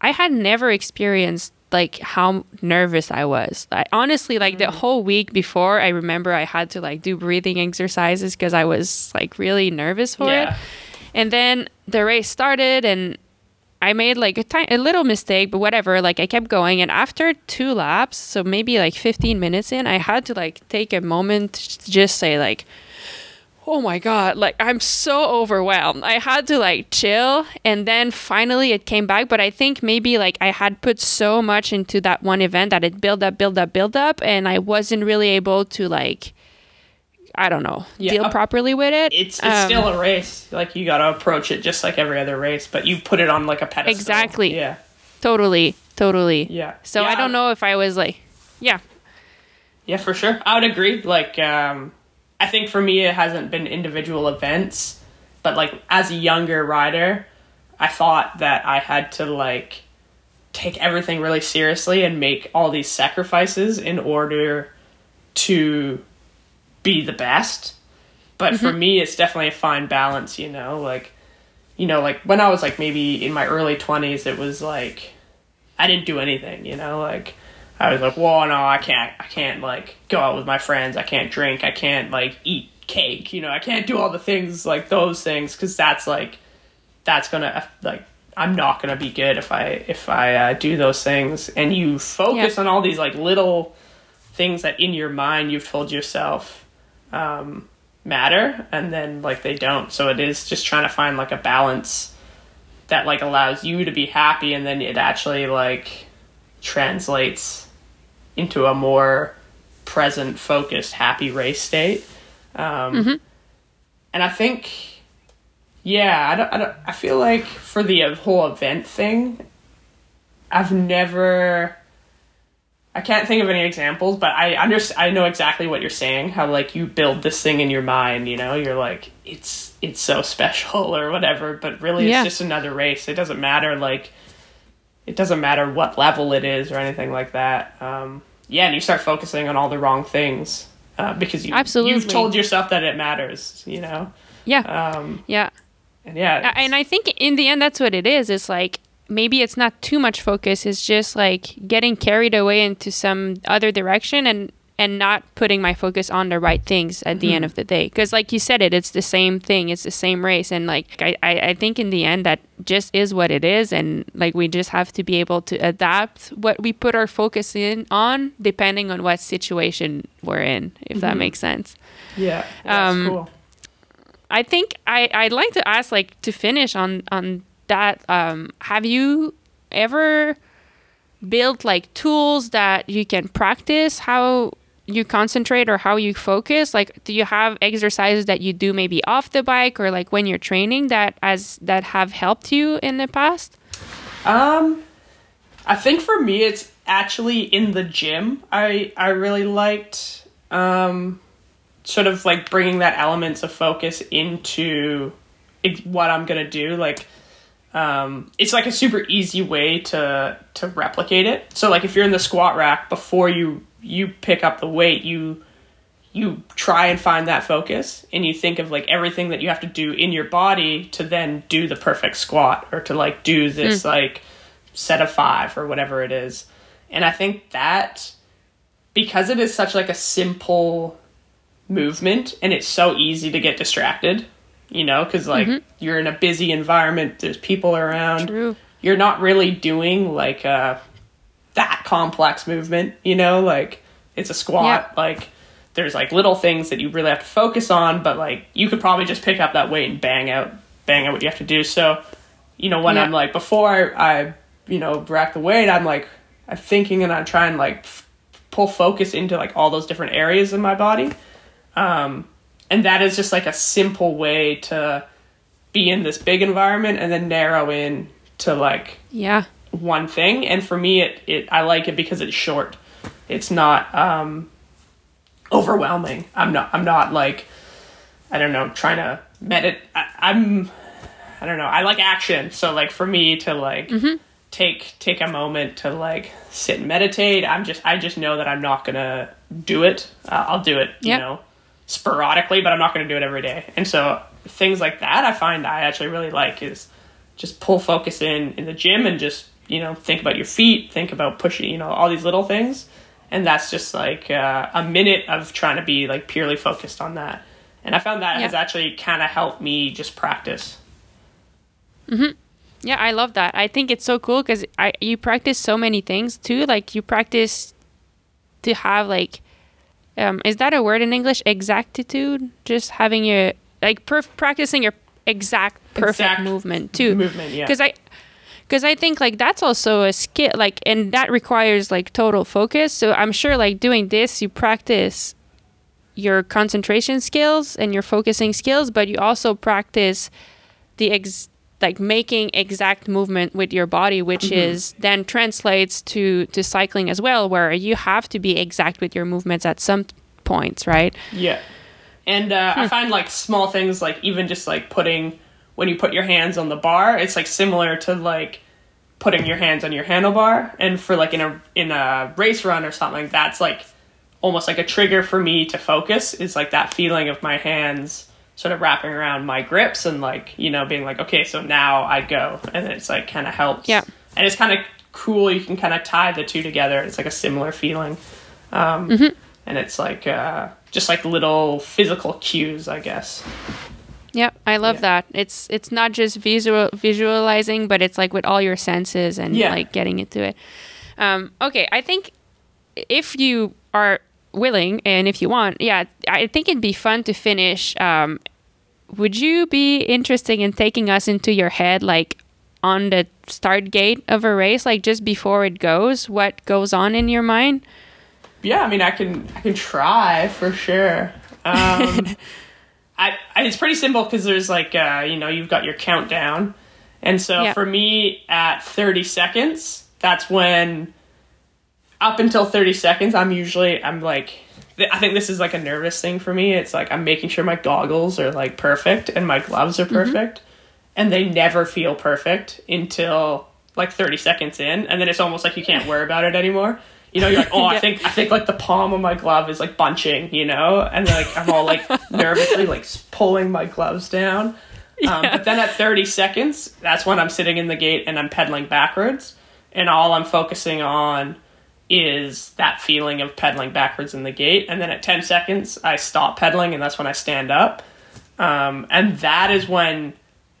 I had never experienced like how nervous I was. I honestly like the mm. whole week before I remember I had to like do breathing exercises because I was like really nervous for Yeah. it. And then the race started and I made like a, ti- a little mistake, but whatever. Like I kept going, and after two laps, so maybe like 15 minutes in, I had to like take a moment to just say like, "Oh my god!" Like I'm so overwhelmed. I had to like chill, and then finally it came back. But I think maybe like I had put so much into that one event that it built up, build up, build up, and I wasn't really able to like, I don't know, Yeah. deal properly with it. It's it's Um, still a race. Like you gotta approach it just like every other race, but you put it on like a pedestal. Exactly. Yeah. totally, totally. Yeah. So I don't know if I was like, yeah, Yeah, for sure. I would agree. Like, um, I think for me, it hasn't been individual events, but like as a younger rider, I thought that I had to like take everything really seriously and make all these sacrifices in order to be the best. But for mm-hmm. me, it's definitely a fine balance, you know, like, you know, like when I was like maybe in my early 20s, it was like, I didn't do anything, you know, like I was like, "Whoa, no, I can't, I can't like go out with my friends. I can't drink. I can't like eat cake. You know, I can't do all the things like those things because that's like, that's gonna like, I'm not gonna be good if I if I uh, do those things. And you focus Yeah. on all these like little things that in your mind you've told yourself um, matter, and then like they don't. So it is just trying to find like a balance that like allows you to be happy and then it actually like translates into a more present focused happy race state um, and i think yeah I, don't, I, don't, I feel like for the whole event thing i've never I can't think of any examples, but I understand. I know exactly what you're saying. How like you build this thing in your mind, you know, you're like it's it's so special or whatever, but really Yeah. it's just another race. It doesn't matter like it doesn't matter what level it is or anything like that. Um, yeah, and you start focusing on all the wrong things uh, because you Absolutely. you've told yourself that it matters, you know. Yeah. Um, yeah. and yeah, and I think in the end, that's what it is. It's like maybe it's not too much focus. It's just like getting carried away into some other direction and and not putting my focus on the right things at the end of the day. Because like you said, it it's the same thing. It's the same race, and like I, I I think in the end that just is what it is, and like we just have to be able to adapt what we put our focus in on depending on what situation we're in. If that makes sense. yeah, that's um, cool. I think I I'd like to ask like to finish on on that. Um, have you ever built like tools that you can practice how you concentrate or how you focus? Like, do you have exercises that you do maybe off the bike or like when you're training that as that have helped you in the past? Um, I think for me, it's actually in the gym. I I really liked um, sort of like bringing that elements of focus into what I'm gonna do. Like, um, it's like a super easy way to to replicate it. So like if you're in the squat rack before you you pick up the weight, you you try and find that focus and you think of like everything that you have to do in your body to then do the perfect squat or to like do this hmm. like set of 5 or whatever it is. And I think that because it is such like a simple movement and it's so easy to get distracted, you know, cuz like mm-hmm. you're in a busy environment, there's people around True. you're not really doing like a that complex movement, you know, like it's a squat, like there's like little things that you really have to focus on, but like you could probably just pick up that weight and bang out bang out what you have to do. So, you know, when Yeah. I'm like before I, I you know, rack the weight, I'm like I'm thinking and I try and like f- pull focus into like all those different areas in my body. Um and that is just like a simple way to be in this big environment and then narrow in to like Yeah. One thing and for me it, it i like it because it's short. It's not um overwhelming. I'm not i'm not like i don't know trying to medit I, i'm i don't know. I like action. So like for me to like take take a moment to like sit and meditate i'm just i just know that i'm not gonna do it. Uh, i'll do it you Yep. know sporadically but i'm not gonna do it every day. And so things like that i find i actually really like is just pull focus in in the gym and just you know think about your feet think about pushing you know all these little things and that's just like uh, a minute of trying to be like purely focused on that and i found that Yeah. has actually kind of helped me just practice Yeah, I love that. I think it's so cool because I you practice so many things too. Like you practice to have like, um, is that a word in English? Exactitude. Just having your like perf- practicing your exact perfect Exact movement too. movement yeah Because I, because I think like that's also a skill. Like, and that requires like total focus. So I'm sure like doing this, you practice your concentration skills and your focusing skills, but you also practice the ex like making exact movement with your body, which is then translates to to cycling as well, where you have to be exact with your movements at some points, right? Yeah. And uh, I find like small things like even just like putting when you put your hands on the bar, it's like similar to like putting your hands on your handlebar. And for like in a in a race run or something, that's like almost like a trigger for me to focus is like that feeling of my hands sort of wrapping around my grips and like, you know, being like, okay, so now I go. And it's like kind of helps. Yeah. And it's kind of cool. You can kind of tie the two together. It's like a similar feeling. Um, Mm-hmm. And it's like, uh, just like little physical cues, I guess. Yeah, I love Yeah. that. It's it's not just visual visualizing, but it's like with all your senses and Yeah. like getting into it. Um, okay, I think if you are willing and if you want, yeah, I think it'd be fun to finish. Um, would you be interested in taking us into your head, like on the start gate of a race, like just before it goes, what goes on in your mind? Yeah, I mean, I can I can try for sure. Um, I, I, it's pretty simple because there's like uh, you know you've got your countdown, and so Yeah. for me at 30 seconds, that's when up until 30 seconds, I'm usually I'm like I think this is like a nervous thing for me. It's like I'm making sure my goggles are like perfect and my gloves are perfect, and they never feel perfect until like 30 seconds in, and then it's almost like you can't worry about it anymore. You know, you're like, oh, I think I think like the palm of my glove is like bunching, you know, and like I'm all like nervously like pulling my gloves down. Um, but then at 30 seconds, that's when I'm sitting in the gate and I'm pedaling backwards, and all I'm focusing on is that feeling of pedaling backwards in the gate. And then at 10 seconds, I stop pedaling, and that's when I stand up. Um, and that is when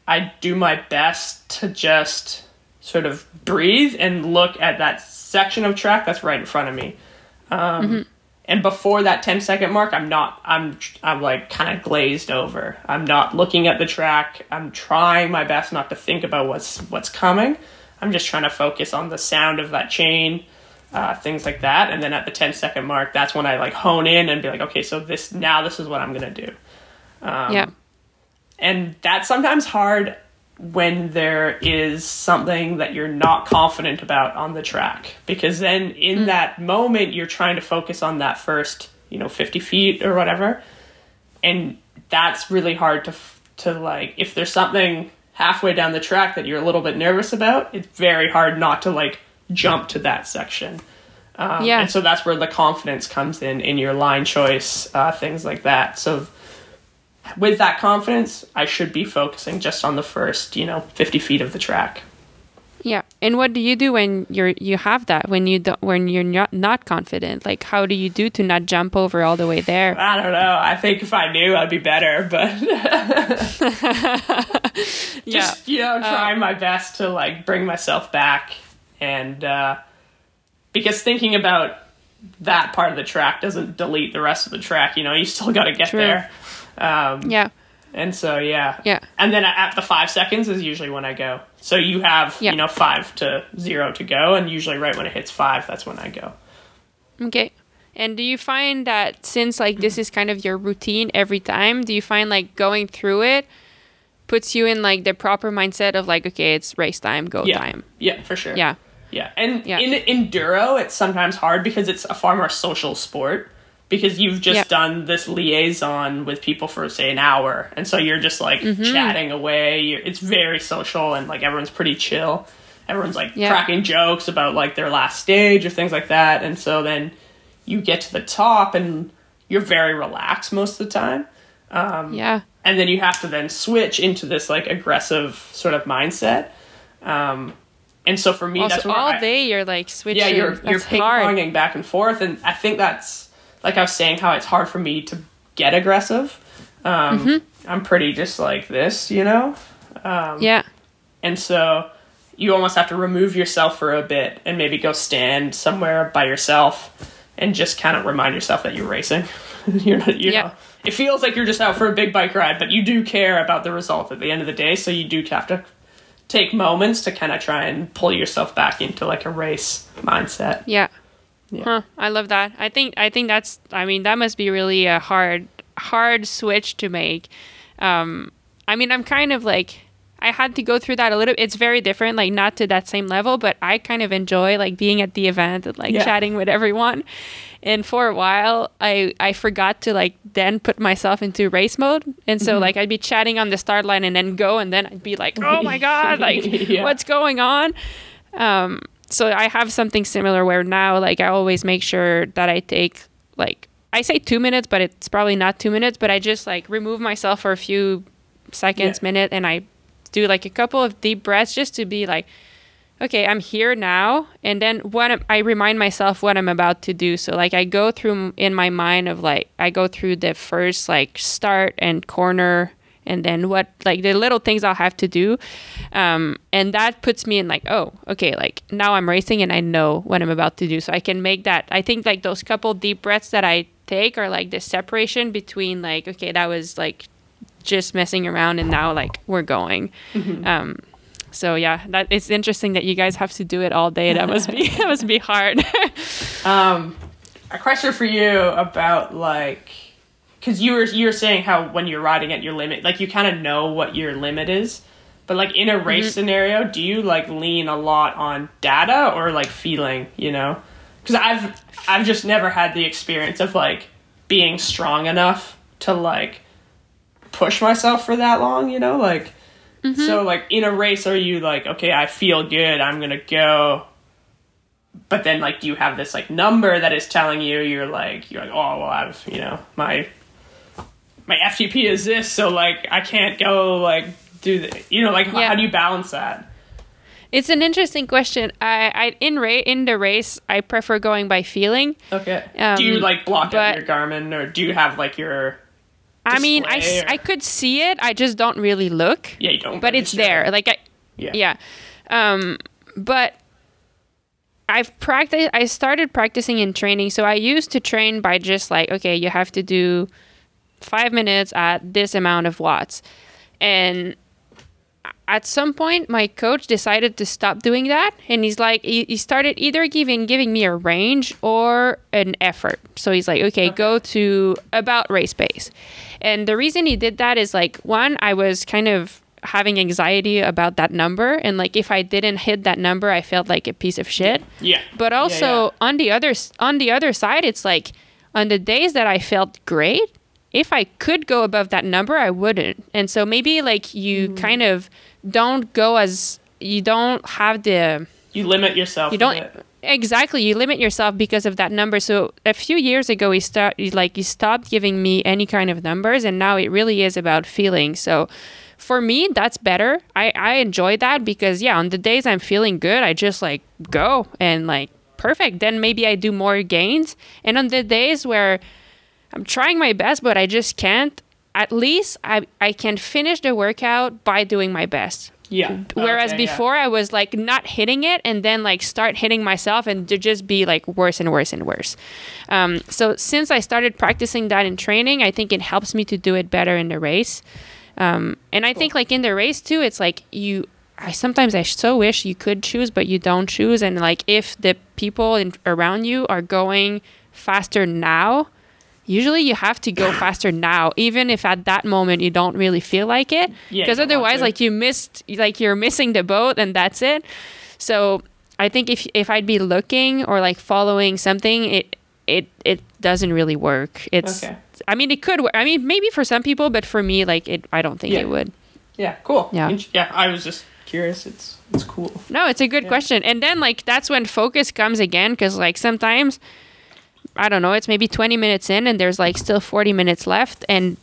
I do my best to just sort of breathe and look at that section of track that's right in front of me. Um, And before that 10 second mark, I'm not, I'm, I'm like kind of glazed over. I'm not looking at the track. I'm trying my best not to think about what's, what's coming. I'm just trying to focus on the sound of that chain, uh, things like that. And then at the 10 second mark, that's when I like hone in and be like, okay, so this, now this is what I'm going to do yeah. and that's sometimes hard when there is something that you're not confident about on the track. Because then in that moment you're trying to focus on that first you know 50 feet or whatever. And that's really hard to to like if there's something halfway down the track that you're a little bit nervous about it's very hard not to like jump to that section. Um, Yeah. and so that's where the confidence comes in in your line choice uh, things like that. So with that confidence, I should be focusing just on the first, you know, 50 feet of the track. Yeah. And what do you do when you're you have that when you don't when you're not not confident? Like how do you do to not jump over all the way there? I don't know. I think if I knew, I'd be better, but just, you know, trying my best to like bring myself back and uh because thinking about that part of the track doesn't delete the rest of the track, you know, you still got to get True. there. Um Yeah. And so yeah, Yeah. And then at the five seconds is usually when I go. So you have Yeah. you know five to zero to go, and usually right when it hits five, that's when I go. Okay. And do you find that since like this is kind of your routine every time, do you find like going through it puts you in like the proper mindset of like okay, it's race time, go Yeah, time. yeah, for sure. Yeah. yeah. And Yeah. in enduro, it's sometimes hard because it's a far more social sport because you've just Yeah. done this liaison with people for say an hour, and so you're just like Mm-hmm. chatting away. You're, it's very social, and like everyone's pretty chill. Everyone's like Yeah. cracking jokes about like their last stage or things like that, and so then you get to the top and you're very relaxed most of the time. Um, Yeah. and then you have to then switch into this like aggressive sort of mindset. Um, and so for me, Also that's all I- day you're like switching. yeah, you're you're ping-ponging back and forth, and I think that's like I was saying how it's hard for me to get aggressive. Um, Mm-hmm. I'm pretty just like this, you know, Yeah. and so you almost have to remove yourself for a bit and maybe go stand somewhere by yourself and just kind of remind yourself that you're racing. you're not, you Yeah. know, it feels like you're just out for a big bike ride, but you do care about the result at the end of the day. So you do have to take moments to kind of try and pull yourself back into like a race mindset. Yeah. Yeah. Huh. I love that. I think I think that's I mean that must be really a hard hard switch to make. Um I mean I'm kind of like I had to go through that a little it's very different like not to that same level but I kind of enjoy like being at the event and like Yeah. chatting with everyone. And for a while I I forgot to like then put myself into race mode and so like I'd be chatting on the start line and then go and then I'd be like oh my god like Yeah. what's going on? Um, so I have something similar where now, like, I always make sure that I take, like, I say two minutes, but it's probably not two minutes, but I just, like, remove myself for a few seconds, Yeah. minute, and I do, like, a couple of deep breaths just to be like, okay, I'm here now. And then what I remind myself what I'm about to do. So, like, I go through in my mind of, like, I go through the first, like, start and corner and then what like the little things I'll have to do. Um, and that puts me in like, oh, okay, like now I'm racing and I know what I'm about to do. So I can make that. I think like those couple deep breaths that I take are like the separation between like, okay, that was like just messing around and now like we're going. Um, So yeah, that it's interesting that you guys have to do it all day. That must be that must be hard. Um, a question for you about like, because you were you were saying how when you're riding at your limit, like you kind of know what your limit is, but like in a race Mm-hmm. scenario, do you like lean a lot on data or like feeling? You know, because I've I've just never had the experience of like being strong enough to like push myself for that long. You know, like. Mm-hmm. So like in a race, are you like okay? I feel good. I'm gonna go but then like do you have this like number that is telling you you're like you're like oh well I've you know my my FTP is this so like I can't go like do the you know like Yeah. how do you balance that it's an interesting question. I, I in ra- in the race, I prefer going by feeling. okay Um, do you like block out your Garmin or do you have like your I mean, I, or- I could see it. I just don't really look. yeah you don't but it's there. Like I, yeah yeah. Um, but I've practiced. I started practicing in training, so I used to train by just like, okay, you have to do five minutes at this amount of watts, and at some point, my coach decided to stop doing that, and he's like, he, he started either giving giving me a range or an effort. So he's like, okay, go to about race pace, and the reason he did that is like, one, I was kind of having anxiety about that number, and like if I didn't hit that number, I felt like a piece of shit. yeah But also yeah. on the other on the other side, it's like on the days that I felt great, if I could go above that number, I wouldn't. And so maybe like you Mm-hmm. kind of don't go as you don't have the you limit yourself you don't exactly you limit yourself because of that number. So a few years ago, he start he, like he stopped giving me any kind of numbers, and now it really is about feeling. So. For me, that's better. I, I enjoy that because yeah, on the days I'm feeling good, I just like go and like perfect. Then maybe I do more gains. And on the days where I'm trying my best, but I just can't, at least I, I can finish the workout by doing my best. yeah Whereas Okay, yeah. before I was like not hitting it and then like start hitting myself and to just be like worse and worse and worse. Um, so since I started practicing that in training, I think it helps me to do it better in the race. Um, and I think like in the race too, it's like you. I sometimes I so wish you could choose, but you don't choose. And like if the people in, around you are going faster now, usually you have to go faster now, even if at that moment you don't really feel like it. Because you otherwise, like you missed, like you're missing the boat, and that's it. So I think if if I'd be looking or like following something, it it it doesn't really work. It's Okay. I mean it could work. I mean maybe for some people, but for me, like it, I don't think Yeah. it would. yeah cool Yeah. Yeah I was just curious it's it's cool No, it's a good question. And then like that's when focus comes again because like sometimes I don't know, it's maybe 20 minutes in and there's like still 40 minutes left and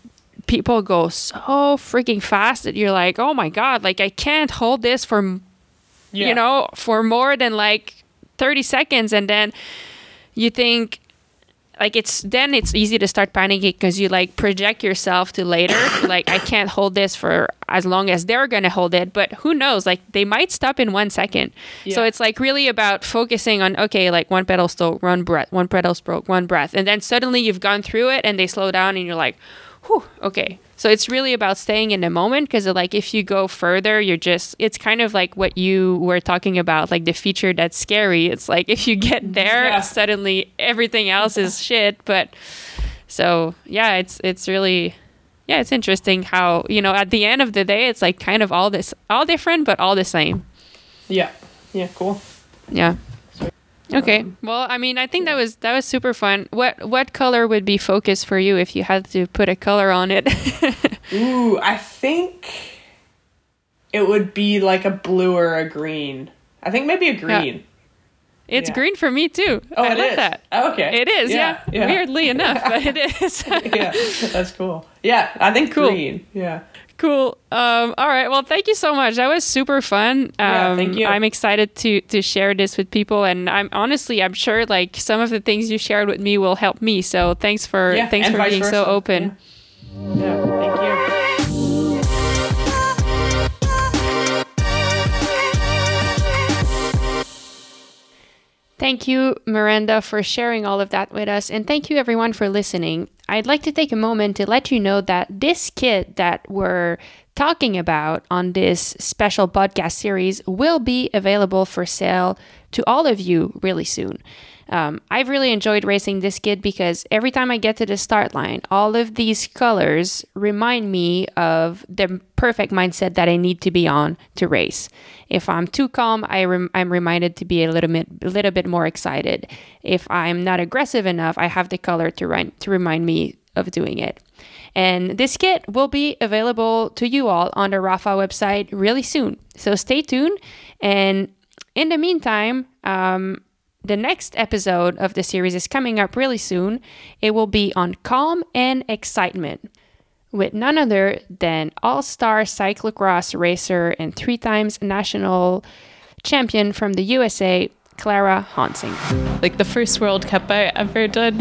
people go so freaking fast that you're like, "Oh my god, like I can't hold this for yeah you know, for more than like 30 seconds. And then you think, like, it's then it's easy to start panicking because you like project yourself to later. like, I can't hold this for as long as they're going to hold it. But who knows? Like, they might stop in one second. So it's like really about focusing on, okay, like one pedal stroke, one breath, one pedal stroke, one breath. And then suddenly you've gone through it and they slow down and you're like, whew, okay. So it's really about staying in the moment because like if you go further, you're just it's kind of like what you were talking about, like the feature that's scary. It's like if you get mm, there, Yeah. suddenly everything else is shit. But so yeah, it's it's really yeah, it's interesting how, you know, at the end of the day it's like kind of all this all different but all the same. yeah yeah cool Yeah. Okay. Well, I mean, I think that was that was super fun. What what color would be focus for you if you had to put a color on it? Ooh, I think it would be like a blue or a green. I think maybe a green. it's Yeah. green for me too. Oh, I it love is. that. Oh, okay. It is, yeah. Yeah, yeah. Weirdly enough, but it is. yeah, that's cool. Yeah, I think Cool. green. Yeah. Cool. Um, all right. Well, thank you so much. That was super fun. Um, Yeah, thank you. I'm excited to to share this with people, and I'm honestly, I'm sure like some of the things you shared with me will help me. So thanks for Yeah, thanks for being so open. Yeah. yeah, thank you. Thank you, Miranda, for sharing all of that with us. And thank you, everyone, for listening. I'd like to take a moment to let you know that this kit that we're talking about on this special podcast series will be available for sale to all of you really soon. Um, I've really enjoyed racing this kit because every time I get to the start line, all of these colors remind me of the perfect mindset that I need to be on to race. If I'm too calm, I rem- I'm reminded to be a little bit, a little bit more excited. If I'm not aggressive enough, I have the color to, ri- to remind me of doing it. And this kit will be available to you all on the Rapha website really soon. So stay tuned. And in the meantime, um, the next episode of the series is coming up really soon. It will be on calm and excitement with none other than all star cyclocross racer and three times national champion from the USA, Clara Honsinger. Like the first World Cup I ever did,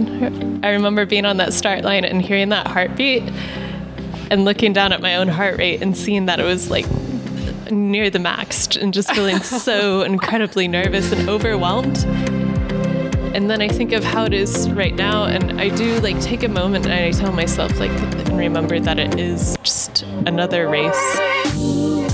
I remember being on that start line and hearing that heartbeat and looking down at my own heart rate and seeing that it was like near the max and just feeling so incredibly nervous and overwhelmed. And then I think of how it is right now, and I do like take a moment and I tell myself, like, and remember that it is just another race.